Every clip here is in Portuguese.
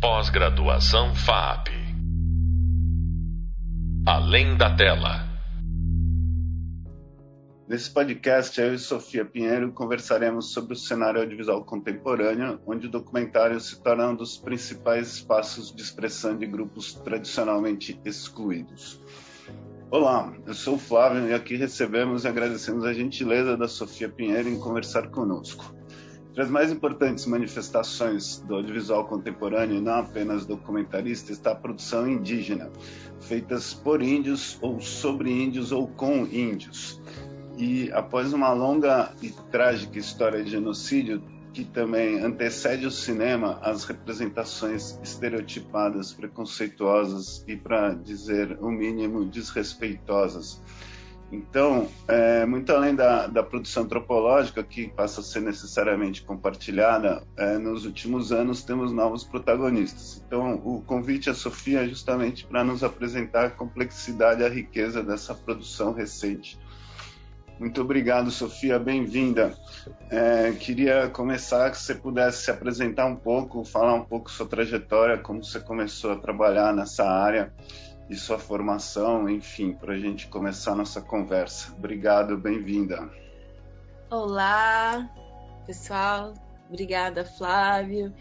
Pós-graduação FAP. Além da tela. Nesse podcast, eu e Sofia Pinheiro conversaremos sobre o cenário audiovisual contemporâneo, onde o documentário se torna um dos principais espaços de expressão de grupos tradicionalmente excluídos. Olá, eu sou o Flávio e aqui recebemos e agradecemos a gentileza da Sofia Pinheiro em conversar conosco. Entre as mais importantes manifestações do audiovisual contemporâneo, não apenas documentarista, está a produção indígena, feitas por índios ou sobre índios ou com índios. E após uma longa e trágica história de genocídio, que também antecede o cinema, as representações estereotipadas, preconceituosas e, para dizer o mínimo, desrespeitosas então, é, muito além da, da, produção antropológica, que passa a ser necessariamente compartilhada, é, nos últimos anos temos novos protagonistas. Então, o convite à Sofia é justamente para nos apresentar a complexidade e a riqueza dessa produção recente. Muito obrigado, Sofia, bem-vinda. É, queria começar que você pudesse se apresentar um pouco, falar um pouco sua trajetória, como você começou a trabalhar nessa área e sua formação, enfim, para a gente começar nossa conversa. Obrigado, bem-vinda. Olá, pessoal. Obrigada, Flávio.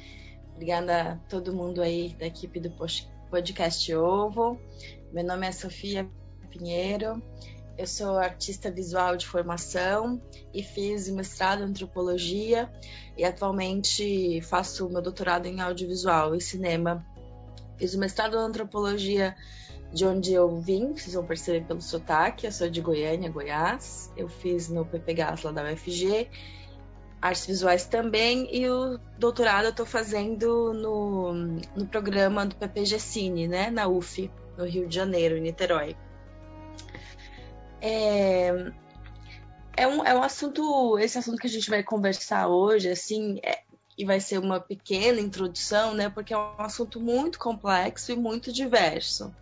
Obrigada a todo mundo aí da equipe do podcast Ovo. Meu nome é Sofia Pinheiro. Eu sou artista visual de formação e fiz mestrado em antropologia e atualmente faço meu doutorado em audiovisual e cinema. Fiz o mestrado em antropologia de onde eu vim, vocês vão perceber pelo sotaque, eu sou de Goiânia, Goiás. Eu fiz no PPGAS lá da UFG, artes visuais também, e o doutorado eu estou fazendo no, no programa do PPG Cine, né, na UF, no Rio de Janeiro, em Niterói. É, é, um, é um assunto, esse assunto que a gente vai conversar hoje, assim, é, e vai ser uma pequena introdução, né, porque é um assunto muito complexo e muito diverso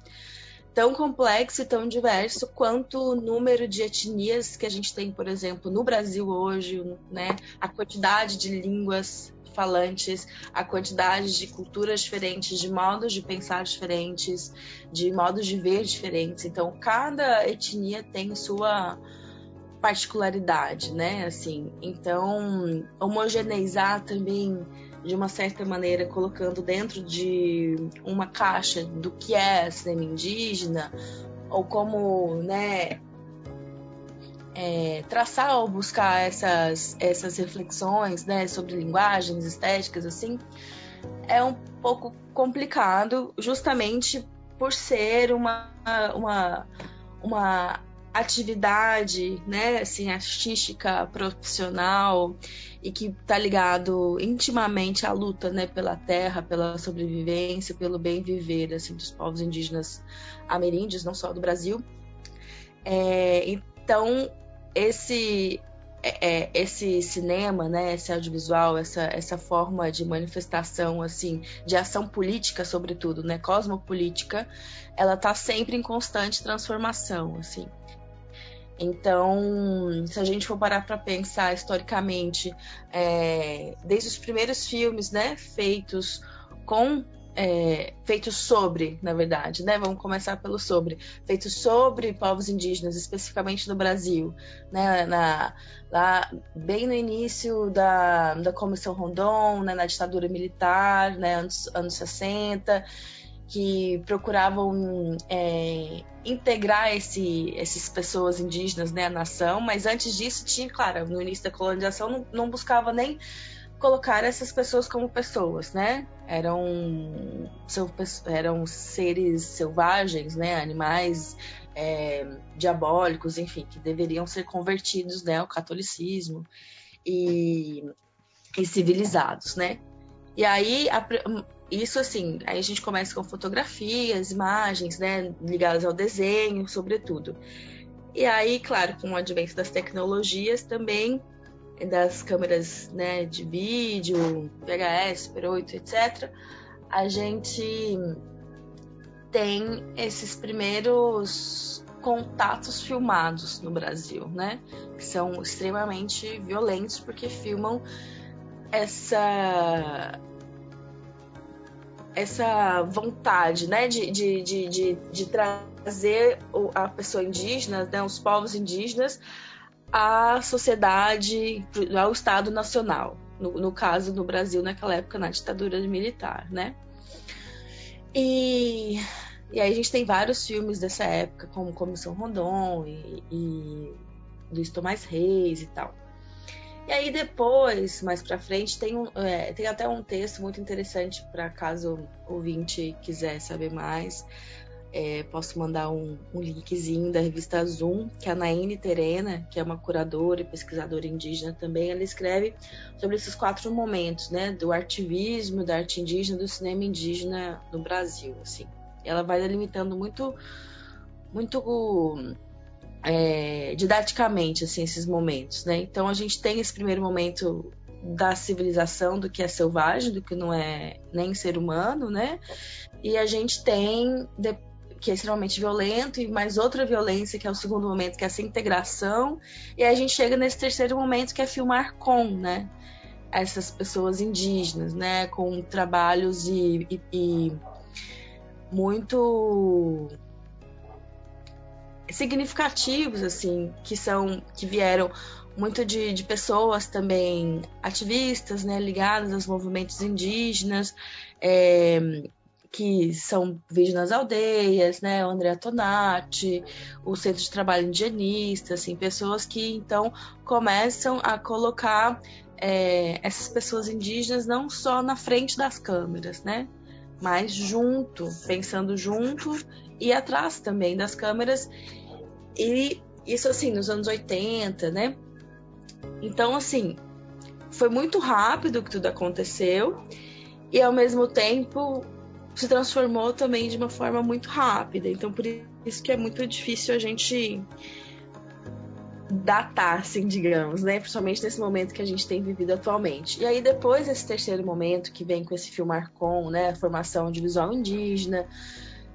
tão complexo e tão diverso quanto o número de etnias que a gente tem, por exemplo, no Brasil hoje, né? A quantidade de línguas falantes, a quantidade de culturas diferentes, de modos de pensar diferentes, de modos de ver diferentes. Então, cada etnia tem sua particularidade, né? Assim, então homogeneizar também de uma certa maneira, colocando dentro de uma caixa do que é cinema indígena, ou como né, é, traçar ou buscar essas, essas reflexões né, sobre linguagens estéticas, assim, é um pouco complicado, justamente por ser uma, uma, uma atividade, né, assim, artística, profissional e que está ligado intimamente à luta, né, pela terra, pela sobrevivência, pelo bem viver, assim, dos povos indígenas ameríndios, não só do Brasil. É, então, esse é, é, esse cinema, né, esse audiovisual, essa, essa forma de manifestação, assim, de ação política, sobretudo, né, cosmopolítica, ela está sempre em constante transformação, assim. Então, se a gente for parar para pensar historicamente, é, desde os primeiros filmes, né, feitos com é, feitos sobre, na verdade, né? Vamos começar pelo sobre, feitos sobre povos indígenas, especificamente no Brasil, né? Na, lá bem no início da, da Comissão Rondon, né? na ditadura militar, né? Anos, anos 60 que procuravam é, integrar esse, essas pessoas indígenas né, à nação, mas antes disso tinha, claro, no início da colonização não, não buscava nem colocar essas pessoas como pessoas, né? Eram, eram seres selvagens, né? Animais é, diabólicos, enfim, que deveriam ser convertidos né, ao catolicismo e, e civilizados, né? E aí, a, isso assim, aí a gente começa com fotografias, imagens, né, ligadas ao desenho, sobretudo. E aí, claro, com o advento das tecnologias também, das câmeras né, de vídeo, VHS, Super 8, etc., a gente tem esses primeiros contatos filmados no Brasil, né? Que são extremamente violentos porque filmam essa essa vontade né, de, de, de, de, de trazer a pessoa indígena, né, os povos indígenas, à sociedade, ao Estado Nacional. No, no, caso, no Brasil, naquela época, na ditadura militar, né? E, e aí a gente tem vários filmes dessa época, como Comissão Rondon e, e Luiz Tomás Reis e tal. E aí depois, mais para frente, tem, um, é, tem até um texto muito interessante para caso o ouvinte quiser saber mais. É, posso mandar um, um, linkzinho da revista Zoom, que a Naine Terena, que é uma curadora e pesquisadora indígena também, ela escreve sobre esses quatro momentos, né, do ativismo, da arte indígena, do cinema indígena no Brasil, assim. Ela vai delimitando muito, muito é, didaticamente assim esses momentos, né? Então a gente tem esse primeiro momento da civilização do que é selvagem, do que não é nem ser humano, né? E a gente tem que é extremamente violento e mais outra violência que é o segundo momento que é essa integração e aí a gente chega nesse terceiro momento que é filmar com, né? Essas pessoas indígenas, né? Com trabalhos e, e, e muito significativos assim que são que vieram muito de, de pessoas também ativistas né ligadas aos movimentos indígenas é, que são vídeos nas aldeias, né, o André Tonati, o Centro de Trabalho Indigenista, assim, pessoas que então começam a colocar é, essas pessoas indígenas não só na frente das câmeras, né, mas junto, pensando junto e atrás também das câmeras. E isso assim, nos anos 80, né? Então, assim, foi muito rápido que tudo aconteceu e ao mesmo tempo se transformou também de uma forma muito rápida. Então, por isso que é muito difícil a gente datar, assim, digamos, né? Principalmente nesse momento que a gente tem vivido atualmente. E aí, depois desse terceiro momento que vem com esse filme com, né? A formação de visual indígena,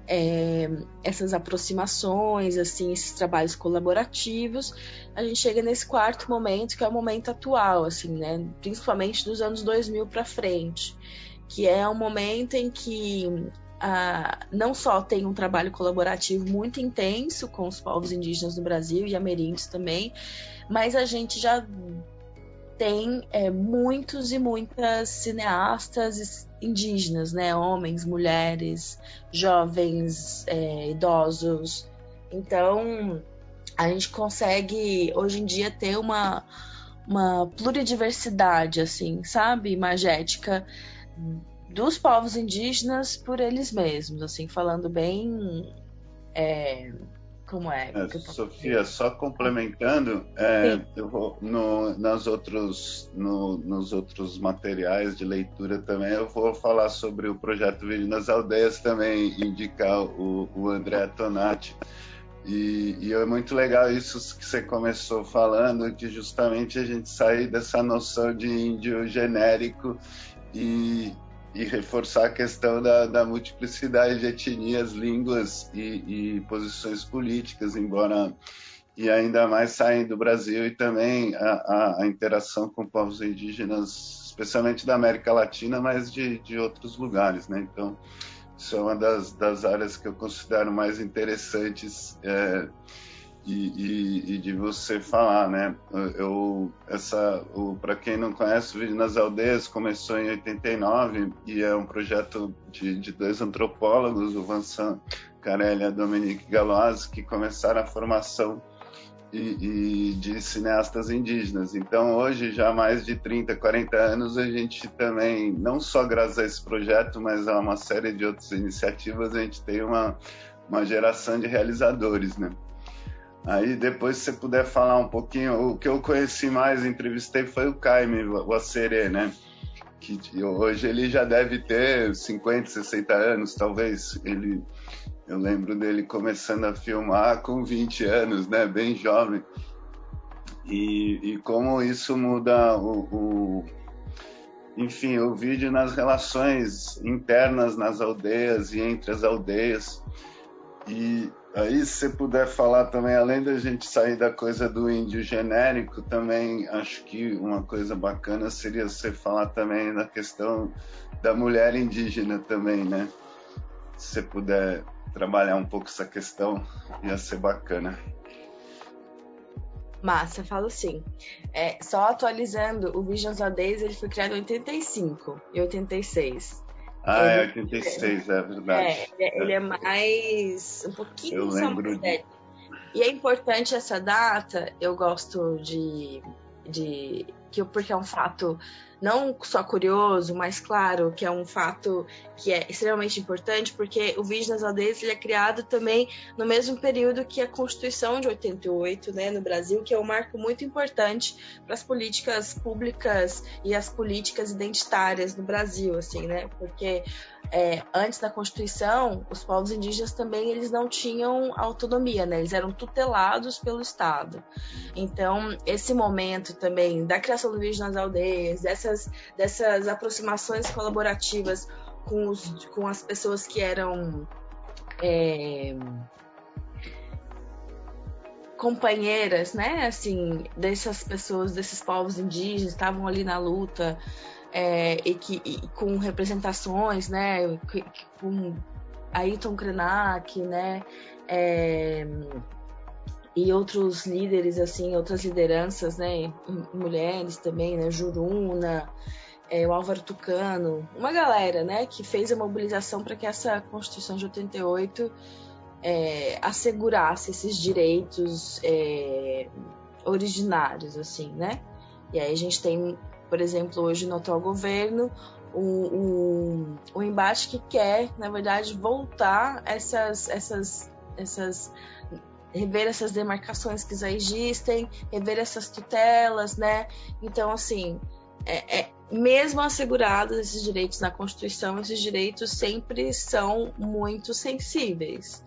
é, essas aproximações, assim, esses trabalhos colaborativos, a gente chega nesse quarto momento, que é o momento atual, assim, né? Principalmente dos anos 2000 para frente, que é um momento em que ah, não só tem um trabalho colaborativo muito intenso com os povos indígenas do Brasil e ameríndios também, mas a gente já tem é, muitos e muitas cineastas indígenas, né? Homens, mulheres, jovens, é, idosos. Então, a gente consegue hoje em dia ter uma, uma pluridiversidade, assim, sabe, imagética dos povos indígenas por eles mesmos, assim, falando bem é, como é? é Sofia, só complementando, é, eu vou no, nas outros, no, nos outros materiais de leitura também, eu vou falar sobre o projeto Vídeo nas Aldeias também, indicar o, o André Tonati. E, e, é muito legal isso que você começou falando, que justamente a gente sair dessa noção de índio genérico e, e reforçar a questão da, da multiplicidade de etnias, línguas e, e, posições políticas, embora e ainda mais saindo do Brasil e também a, a, a, interação com povos indígenas, especialmente da América Latina, mas de, de outros lugares, né? Então, isso é uma das, das áreas que eu considero mais interessantes é, e, e, e, de você falar, né? Eu essa, para quem não conhece, o Vídeo nas Aldeias começou em 89 e é um projeto de, de dois antropólogos, o Vincent Carelli e a Dominique Galois, que começaram a formação e, e, de cineastas indígenas. Então, hoje, já há mais de 30, 40 anos, a gente também, não só graças a esse projeto, mas a uma série de outras iniciativas, a gente tem uma, uma geração de realizadores, né? Aí depois se você puder falar um pouquinho, o que eu conheci mais, entrevistei foi o Caime, o Acerê, né? Que hoje ele já deve ter 50, 60 anos, talvez. Ele, eu lembro dele começando a filmar com 20 anos, né? Bem jovem. E, e como isso muda o, o, enfim, o vídeo nas relações internas nas aldeias e entre as aldeias E aí, se você puder falar também, além da gente sair da coisa do índio genérico, também acho que uma coisa bacana seria você falar também da questão da mulher indígena também, né? Se você puder trabalhar um pouco essa questão, ia ser bacana. Massa, falo sim. É, só atualizando, o Visions Days ele foi criado em 85 e 86. Ah, é 86, é, é verdade. É, ele é mais. um pouquinho eu lembro de... E é importante essa data, eu gosto de. de que, porque é um fato não só curioso, mas claro que é um fato que é extremamente importante, porque o Vídeo nas Aldeias ele é criado também no mesmo período que a Constituição de 88, né, no Brasil, que é um marco muito importante para as políticas públicas e as políticas identitárias no Brasil, assim, né, porque é, antes da Constituição, os povos indígenas também eles não tinham autonomia, né? Eles eram tutelados pelo Estado. Então, esse momento também da criação do vídeo nas aldeias, dessas, dessas aproximações colaborativas com, os, com as pessoas que eram é, companheiras, né? Assim, dessas pessoas, desses povos indígenas, estavam ali na luta é, e que e com representações, né, com Ayrton Krenak, né, é, e outros líderes assim, outras lideranças, né, mulheres também, né, Juruna, é, o Álvaro Tucano, uma galera, né, que fez a mobilização para que essa Constituição de 88 é, assegurasse esses direitos é, originários, assim, né? E aí a gente tem por exemplo, hoje no atual governo, um, um, um embate que quer, na verdade, voltar essas, essas, essas rever essas demarcações que já existem, rever essas tutelas, né? Então, assim, é, é, mesmo assegurados esses direitos na Constituição, esses direitos sempre são muito sensíveis,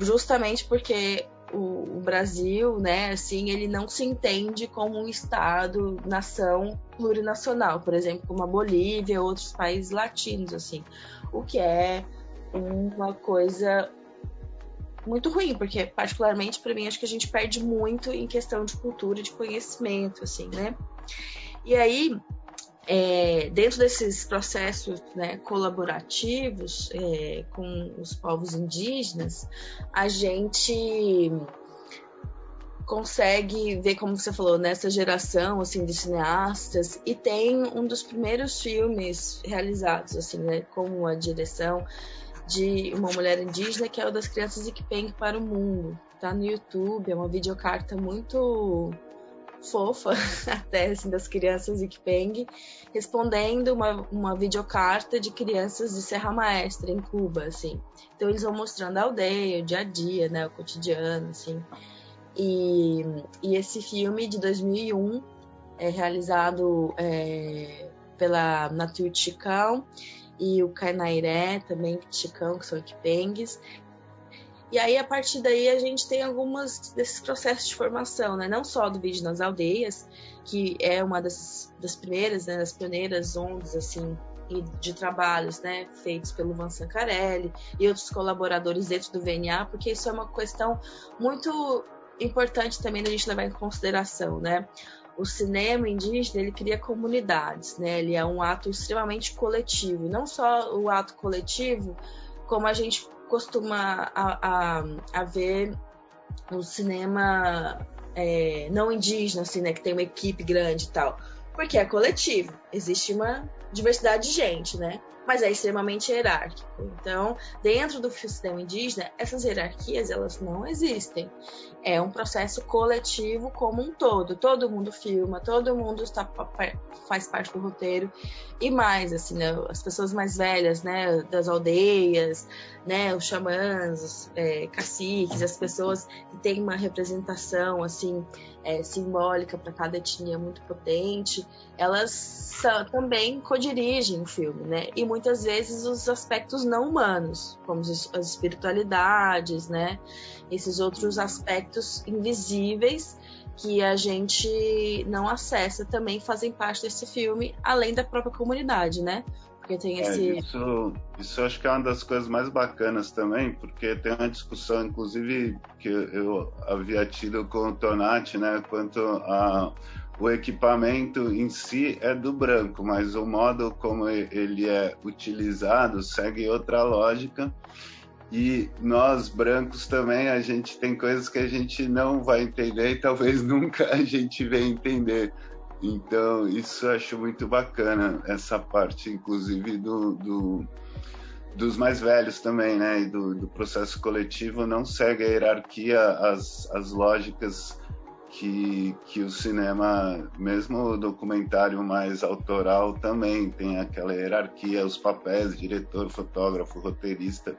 justamente porque o, o, Brasil, né, assim, ele não se entende como um estado, nação plurinacional, por exemplo, como a Bolívia, outros países latinos, assim, o que é uma coisa muito ruim, porque particularmente para mim acho que a gente perde muito em questão de cultura, de conhecimento, assim, né? E aí é, dentro desses processos né, colaborativos é, com os povos indígenas, a gente consegue ver, como você falou, nessa geração assim de cineastas e tem um dos primeiros filmes realizados assim, né, com a direção de uma mulher indígena que é o das crianças Ikpeng para o mundo. Tá no YouTube, é uma videocarta muito fofa até assim, das crianças Ikpeng, respondendo uma, uma videocarta de crianças de Serra Maestra, em Cuba, assim. Então eles vão mostrando a aldeia, o dia a dia, né, o cotidiano, assim. E, e esse filme de 2001 é realizado é, pela Natur Chicão e o Kainairé também, Chicão, que são Ikpengs, e aí, a partir daí, a gente tem algumas desses processos de formação, né? Não só do vídeo nas aldeias, que é uma das, das primeiras, né, das pioneiras ondas, assim, de trabalhos, né, feitos pelo Van Sancarelli e outros colaboradores dentro do VNA, porque isso é uma questão muito importante também da gente levar em consideração, né? O cinema indígena, ele cria comunidades, né? Ele é um ato extremamente coletivo, não só o ato coletivo, como a gente costuma a, a, a ver o cinema é, não indígena, assim, né? Que tem uma equipe grande e tal. Porque é coletivo. Existe uma diversidade de gente, né? Mas é extremamente hierárquico. Então, dentro do sistema indígena, essas hierarquias elas não existem. É um processo coletivo como um todo. Todo mundo filma, todo mundo está, faz parte do roteiro e mais, assim, né, as pessoas mais velhas, né, das aldeias, né, os xamãs, os é, caciques, as pessoas que têm uma representação assim é, simbólica para cada etnia muito potente, elas também codirigem o filme, né? E muitas vezes os aspectos não humanos, como as espiritualidades, né? Esses outros aspectos invisíveis que a gente não acessa também fazem parte desse filme, além da própria comunidade, né? Porque tem É, esse. isso, isso eu acho que é uma das coisas mais bacanas também, porque tem uma discussão, inclusive, que eu havia tido com o Tonati, né, quanto a o equipamento em si é do branco, mas o modo como ele é utilizado segue outra lógica. E nós brancos também, a gente tem coisas que a gente não vai entender e talvez nunca a gente venha entender. Então, isso eu acho muito bacana, essa parte, inclusive, do, do dos mais velhos também, né? E do, do, processo coletivo não segue a hierarquia, as, as lógicas que, que o cinema, mesmo o documentário mais autoral, também tem aquela hierarquia, os papéis, diretor, fotógrafo, roteirista.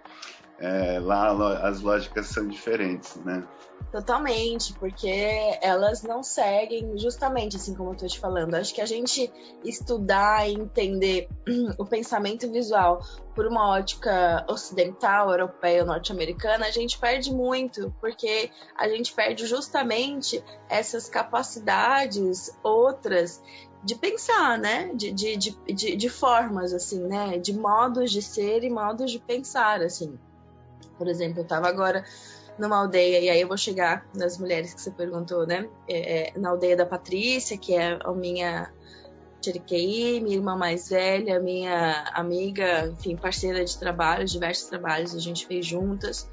É, lá as lógicas são diferentes, né? Totalmente, porque elas não seguem justamente assim como eu tô te falando. Acho que a gente estudar e entender o pensamento visual por uma ótica ocidental, europeia, norte-americana, a gente perde muito, porque a gente perde justamente essas capacidades outras de pensar, né? De, de, de, de, formas, assim, né? De modos de ser e modos de pensar, assim. Por exemplo, eu estava agora numa aldeia, e aí eu vou chegar nas mulheres que você perguntou, né? É, é na aldeia da Patrícia, que é a minha Chiriquei, minha irmã mais velha, minha amiga, enfim, parceira de trabalho, diversos trabalhos a gente fez juntas.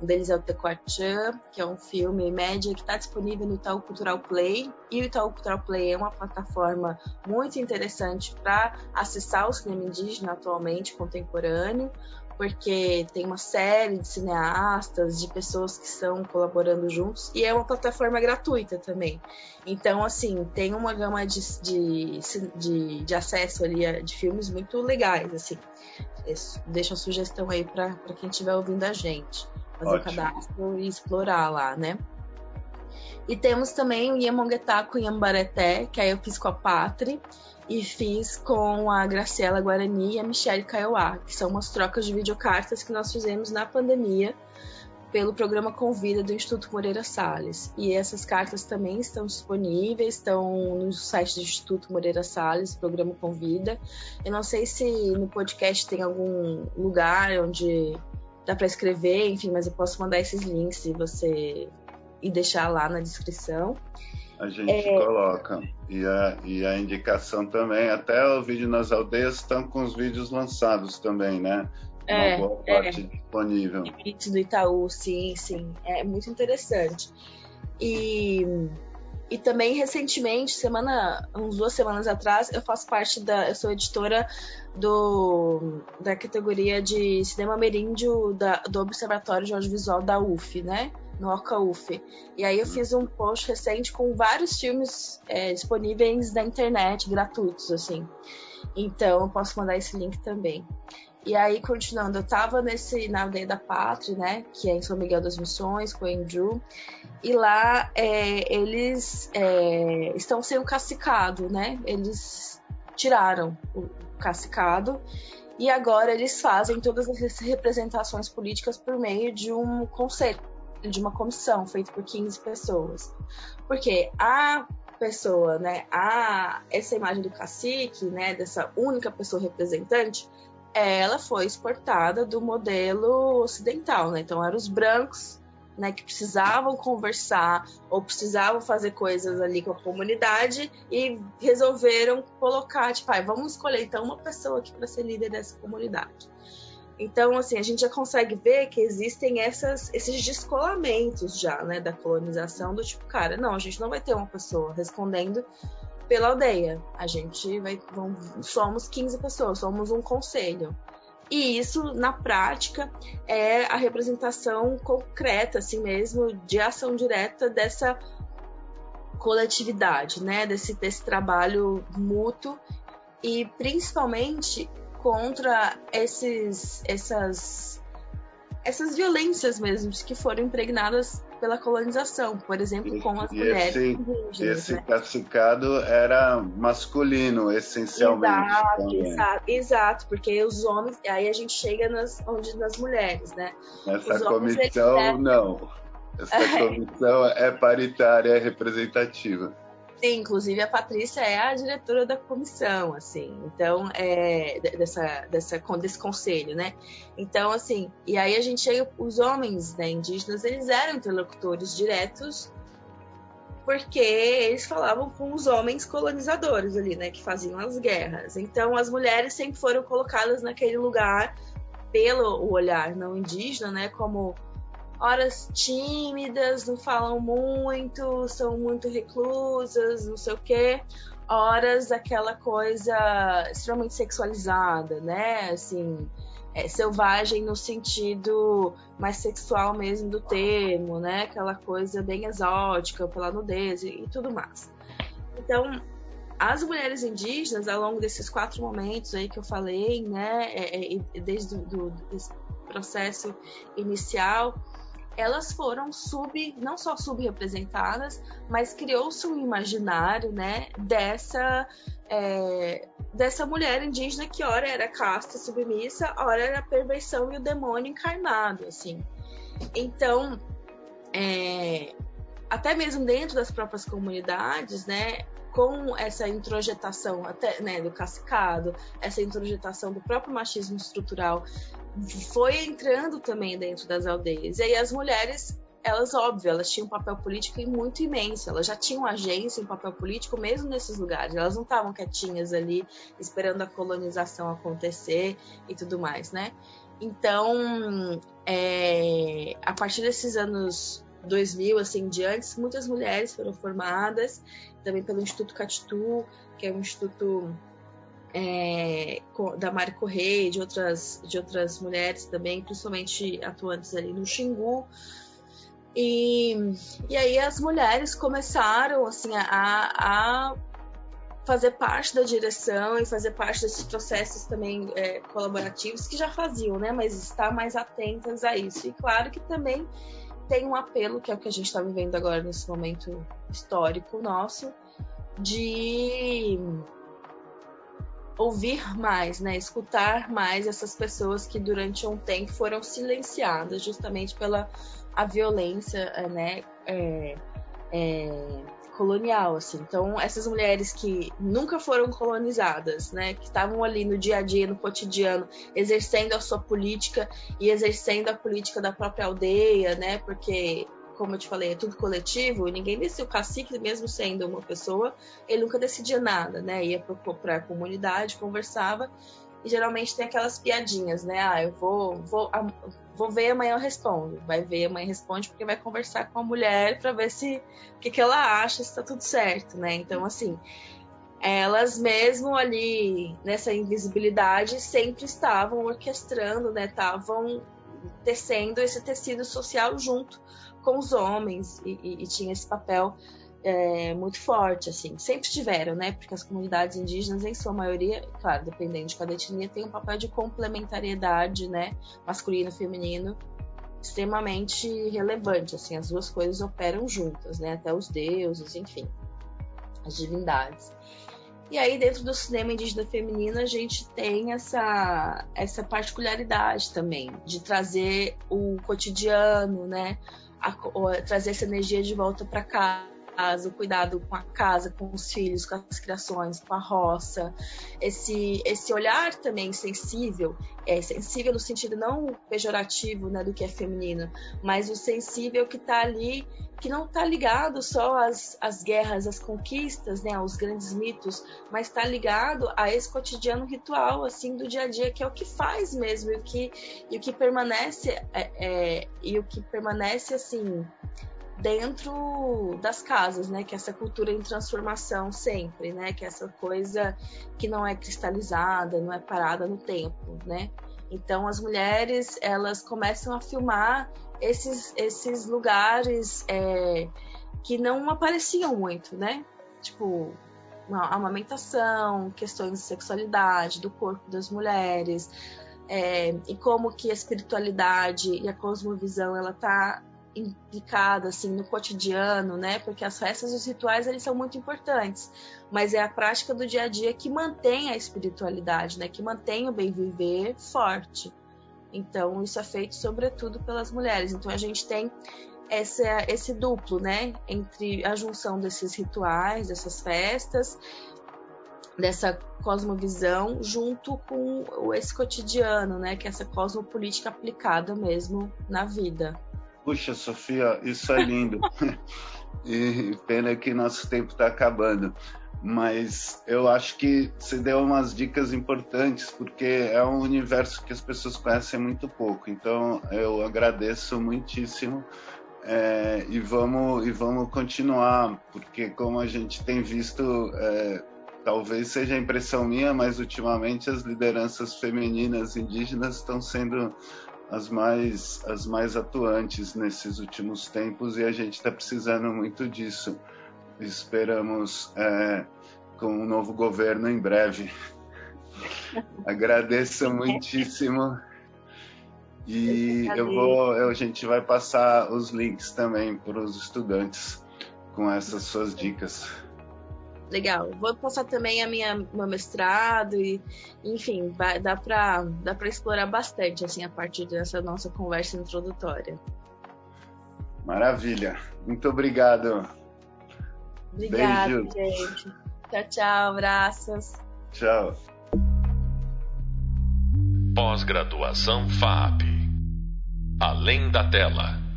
Um deles é o Tequatchan, que é um filme média que está disponível no Itaú Cultural Play. E o Itaú Cultural Play é uma plataforma muito interessante para acessar o cinema indígena atualmente, contemporâneo porque tem uma série de cineastas, de pessoas que estão colaborando juntos, e é uma plataforma gratuita também. Então, assim, tem uma gama de, de, de, de acesso ali de filmes muito legais, assim. Deixa a sugestão aí para quem estiver ouvindo a gente. Fazer o cadastro e explorar lá, né? E temos também o Iemonguetaco Yambareté, que aí eu fiz com a Patri, e fiz com a Graciela Guarani e a Michelle Kaiowá, que são umas trocas de videocartas que nós fizemos na pandemia pelo programa Convida do Instituto Moreira Salles. E essas cartas também estão disponíveis, estão no site do Instituto Moreira Salles, programa Convida. Eu não sei se no podcast tem algum lugar onde dá para escrever, enfim, mas eu posso mandar esses links se você e deixar lá na descrição. A gente é... coloca. E a, e a indicação também, até o vídeo nas aldeias estão com os vídeos lançados também, né? É, Uma boa parte é. disponível. Vídeos do Itaú, sim, sim. É muito interessante. E, e também recentemente, semana, uns duas semanas atrás, eu faço parte da. Eu sou editora do, da categoria de cinema ameríndio da, do Observatório de Audiovisual da UF, né? No OcaUF. E aí eu fiz um post recente com vários filmes é, disponíveis na internet, gratuitos, assim. Então eu posso mandar esse link também. E aí, continuando, eu tava nesse, na aldeia da Pátria, né? Que é em São Miguel das Missões, com o Andrew. E lá é, eles é, estão sem o né? Eles tiraram o cacicado e agora eles fazem todas as representações políticas por meio de um conselho de uma comissão feita por 15 pessoas. Porque a pessoa, né, a essa imagem do cacique, né, dessa única pessoa representante, ela foi exportada do modelo ocidental, né? Então eram os brancos, né, que precisavam conversar ou precisavam fazer coisas ali com a comunidade e resolveram colocar, tipo, ah, vamos escolher então uma pessoa aqui para ser líder dessa comunidade. Então, assim, a gente já consegue ver que existem essas, esses descolamentos já, né, da colonização, do tipo, cara, não, a gente não vai ter uma pessoa respondendo pela aldeia. A gente vai, somos 15 pessoas, somos um conselho. E isso, na prática, é a representação concreta, assim mesmo, de ação direta dessa coletividade, né, desse, desse trabalho mútuo e principalmente contra esses, essas, essas violências mesmo que foram impregnadas pela colonização, por exemplo, com as e mulheres esse, indígenas. Esse né? era masculino, essencialmente. Exato, exato, exato, porque os homens, aí a gente chega nas, onde nas mulheres, né? Essa os comissão, não. Essa comissão é paritária, é representativa. Sim, inclusive a Patrícia é a diretora da comissão, assim, então, é, dessa, dessa, desse conselho, né? Então, assim, e aí a gente chega, os homens né, indígenas, eles eram interlocutores diretos porque eles falavam com os homens colonizadores ali, né, que faziam as guerras. Então, as mulheres sempre foram colocadas naquele lugar pelo olhar não indígena, né, como horas tímidas, não falam muito, são muito reclusas, não sei o quê. Horas aquela coisa extremamente sexualizada, né? Assim, é, selvagem no sentido mais sexual mesmo do termo, né? Aquela coisa bem exótica pela nudez e, e tudo mais. Então, as mulheres indígenas, ao longo desses quatro momentos aí que eu falei, né, é, é, desde o do, processo inicial, elas foram sub, não só subrepresentadas, mas criou-se um imaginário, né, dessa é, dessa mulher indígena que ora era casta submissa, ora era a perversão e o demônio encarnado, assim. Então, é, até mesmo dentro das próprias comunidades, né, com essa introjetação até né, do cascado, essa introjetação do próprio machismo estrutural foi entrando também dentro das aldeias. E aí as mulheres, elas, óbvio, elas tinham um papel político muito imenso, elas já tinham agência, um papel político mesmo nesses lugares, elas não estavam quietinhas ali esperando a colonização acontecer e tudo mais, né? Então, é, a partir desses anos 2000, assim, diante, muitas mulheres foram formadas, também pelo Instituto Catitu, que é um instituto é, da Mari Correia de outras, de outras mulheres também, principalmente atuantes ali no Xingu. E, e aí as mulheres começaram assim a, a fazer parte da direção e fazer parte desses processos também é, colaborativos que já faziam, né? Mas estar mais atentas a isso. E claro que também tem um apelo, que é o que a gente está vivendo agora nesse momento histórico nosso, de ouvir mais, né, escutar mais essas pessoas que durante um tempo foram silenciadas justamente pela a violência, eh, né, é, é, colonial, assim. Então, essas mulheres que nunca foram colonizadas, né, que estavam ali no dia a dia, no cotidiano, exercendo a sua política e exercendo a política da própria aldeia, né, porque como eu te falei, é tudo coletivo, ninguém decide, o cacique, mesmo sendo uma pessoa, ele nunca decidia nada, né? Ia para a comunidade, conversava, e geralmente tem aquelas piadinhas, né? Ah, eu vou, vou, vou ver amanhã eu respondo. Vai ver amanhã responde porque vai conversar com a mulher para ver se o que, que ela acha, se está tudo certo, né? Então, assim, elas mesmo ali nessa invisibilidade sempre estavam orquestrando, né? Estavam tecendo esse tecido social junto com os homens e, e, e tinha esse papel é, muito forte, assim. Sempre tiveram, né? Porque as comunidades indígenas, em sua maioria, claro, dependendo de cada etnia, tem um papel de complementariedade, né? Masculino e feminino extremamente relevante, assim. As duas coisas operam juntas, né? Até os deuses, enfim, as divindades. E aí, dentro do cinema indígena feminino, a gente tem essa, essa particularidade também, de trazer o cotidiano, né? A, trazer essa energia de volta para casa, o cuidado com a casa, com os filhos, com as criações, com a roça, esse, esse olhar também sensível, é sensível no sentido não pejorativo né, do que é feminino, mas o sensível que está ali que não está ligado só às, às guerras, às conquistas, né, aos grandes mitos, mas está ligado a esse cotidiano ritual assim do dia a dia que é o que faz mesmo e o que e o que permanece é, é, e o que permanece assim dentro das casas, né? Que é essa cultura em transformação sempre, né? Que é essa coisa que não é cristalizada, não é parada no tempo, né? Então as mulheres elas começam a filmar esses, esses lugares é, que não apareciam muito, né? Tipo, amamentação, questões de sexualidade, do corpo das mulheres, é, e como que a espiritualidade e a cosmovisão ela tá implicada assim no cotidiano, né? Porque as festas e os rituais eles são muito importantes, mas é a prática do dia a dia que mantém a espiritualidade, né? Que mantém o bem viver forte. Então, isso é feito sobretudo pelas mulheres. Então, a gente tem esse, duplo, né? Entre a junção desses rituais, dessas festas, dessa cosmovisão, junto com esse cotidiano, né? Que é essa cosmopolítica aplicada mesmo na vida. Puxa, Sofia, isso é lindo. e pena que nosso tempo está acabando mas eu acho que você deu umas dicas importantes porque é um universo que as pessoas conhecem muito pouco. Então eu agradeço muitíssimo é, e vamos e vamos continuar porque como a gente tem visto é, talvez seja a impressão minha, mas ultimamente as lideranças femininas indígenas estão sendo as mais as mais atuantes nesses últimos tempos e a gente está precisando muito disso esperamos é, com um novo governo em breve. Agradeço muitíssimo. E eu vou, a gente vai passar os links também para os estudantes com essas suas dicas. Legal. Vou passar também a minha meu mestrado e, enfim, vai, dá para dá para explorar bastante assim a partir dessa nossa conversa introdutória. Maravilha. Muito obrigado. Obrigada, gente. Tchau, tchau. Abraços. Tchau. Pós-graduação FAP. Além da tela.